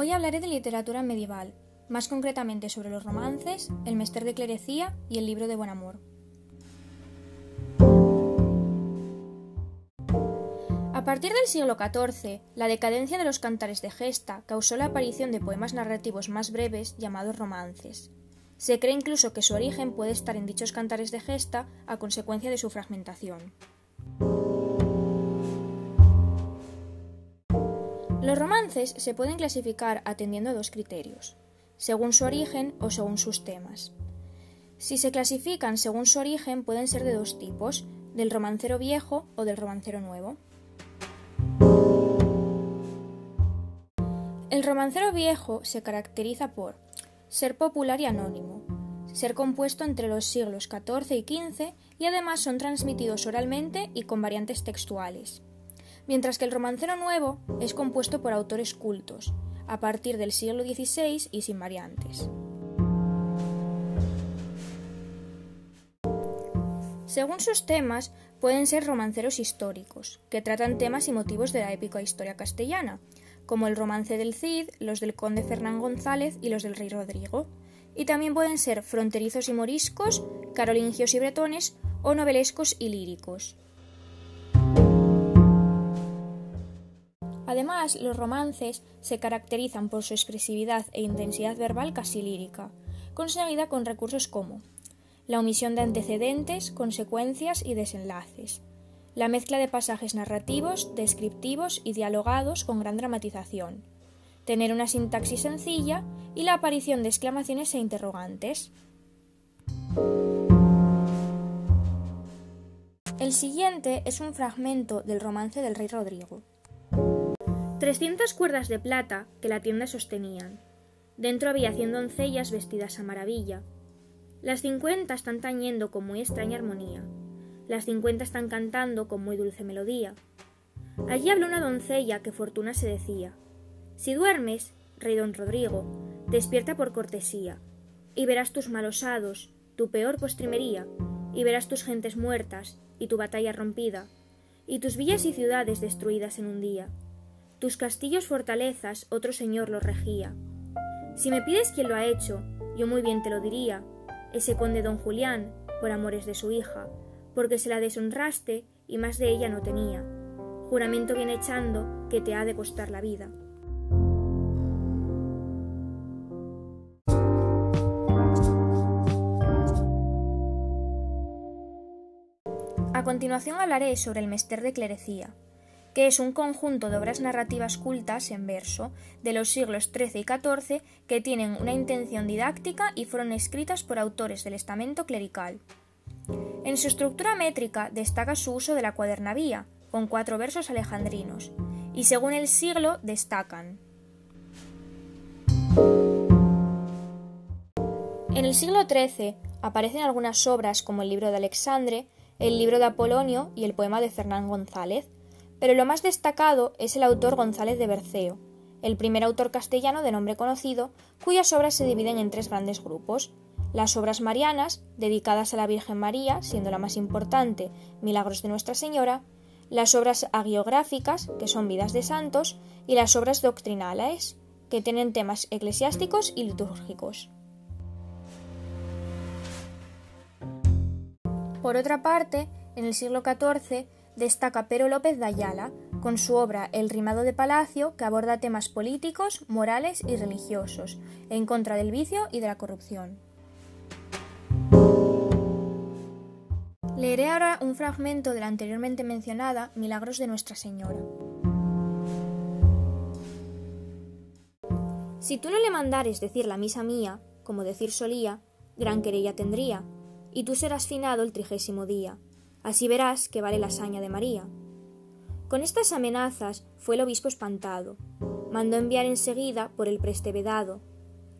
Hoy hablaré de literatura medieval, más concretamente sobre los romances, el Mester de Clerecía y el libro de Buen Amor. A partir del siglo XIV, la decadencia de los cantares de gesta causó la aparición de poemas narrativos más breves llamados romances. Se cree incluso que su origen puede estar en dichos cantares de gesta a consecuencia de su fragmentación. Los romances se pueden clasificar atendiendo a dos criterios, según su origen o según sus temas. Si se clasifican según su origen pueden ser de dos tipos, del romancero viejo o del romancero nuevo. El romancero viejo se caracteriza por ser popular y anónimo, ser compuesto entre los siglos XIV y XV y además son transmitidos oralmente y con variantes textuales mientras que el romancero nuevo es compuesto por autores cultos, a partir del siglo XVI y sin variantes. Según sus temas, pueden ser romanceros históricos, que tratan temas y motivos de la épica historia castellana, como el romance del Cid, los del conde Fernán González y los del rey Rodrigo, y también pueden ser fronterizos y moriscos, carolingios y bretones, o novelescos y líricos. Además, los romances se caracterizan por su expresividad e intensidad verbal casi lírica, conseguida con recursos como la omisión de antecedentes, consecuencias y desenlaces, la mezcla de pasajes narrativos, descriptivos y dialogados con gran dramatización, tener una sintaxis sencilla y la aparición de exclamaciones e interrogantes. El siguiente es un fragmento del romance del rey Rodrigo. Trescientas cuerdas de plata que la tienda sostenían. Dentro había cien doncellas vestidas a maravilla. Las cincuenta están tañendo con muy extraña armonía. Las cincuenta están cantando con muy dulce melodía. Allí habló una doncella que Fortuna se decía. Si duermes, rey don Rodrigo, despierta por cortesía, y verás tus malos hados, tu peor postrimería, y verás tus gentes muertas, y tu batalla rompida, y tus villas y ciudades destruidas en un día tus castillos fortalezas otro señor los regía. Si me pides quién lo ha hecho, yo muy bien te lo diría, ese conde don Julián, por amores de su hija, porque se la deshonraste y más de ella no tenía. Juramento viene echando que te ha de costar la vida. A continuación hablaré sobre el mester de clerecía, que es un conjunto de obras narrativas cultas en verso de los siglos XIII y XIV que tienen una intención didáctica y fueron escritas por autores del estamento clerical. En su estructura métrica destaca su uso de la cuadernavía, con cuatro versos alejandrinos, y según el siglo destacan. En el siglo XIII aparecen algunas obras como el libro de Alexandre, el libro de Apolonio y el poema de Fernán González, pero lo más destacado es el autor González de Berceo, el primer autor castellano de nombre conocido, cuyas obras se dividen en tres grandes grupos. Las obras marianas, dedicadas a la Virgen María, siendo la más importante Milagros de Nuestra Señora, las obras agiográficas, que son vidas de santos, y las obras doctrinales, que tienen temas eclesiásticos y litúrgicos. Por otra parte, en el siglo XIV destaca Pero López de Ayala, con su obra El rimado de palacio, que aborda temas políticos, morales y religiosos, en contra del vicio y de la corrupción. Leeré ahora un fragmento de la anteriormente mencionada Milagros de Nuestra Señora. Si tú no le mandares decir la misa mía, como decir solía, gran querella tendría, y tú serás finado el trigésimo día Así verás que vale la hazaña de María. Con estas amenazas fue el obispo espantado. Mandó enviar enseguida por el preste vedado.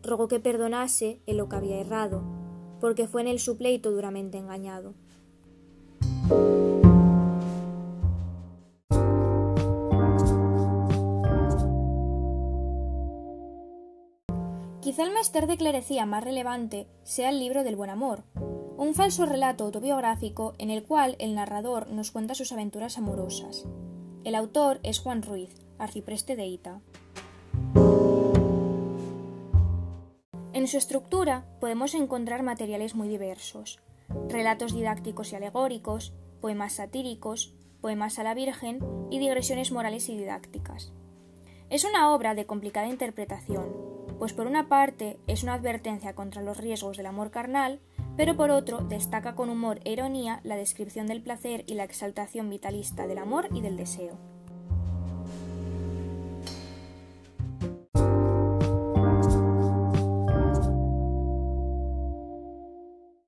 Rogó que perdonase en lo que había errado, porque fue en el su pleito duramente engañado. Quizá el mester de clerecía más relevante sea el libro del buen amor, un falso relato autobiográfico en el cual el narrador nos cuenta sus aventuras amorosas. El autor es Juan Ruiz, arcipreste de Ita. En su estructura podemos encontrar materiales muy diversos, relatos didácticos y alegóricos, poemas satíricos, poemas a la Virgen y digresiones morales y didácticas. Es una obra de complicada interpretación, pues por una parte es una advertencia contra los riesgos del amor carnal, pero por otro destaca con humor e ironía la descripción del placer y la exaltación vitalista del amor y del deseo.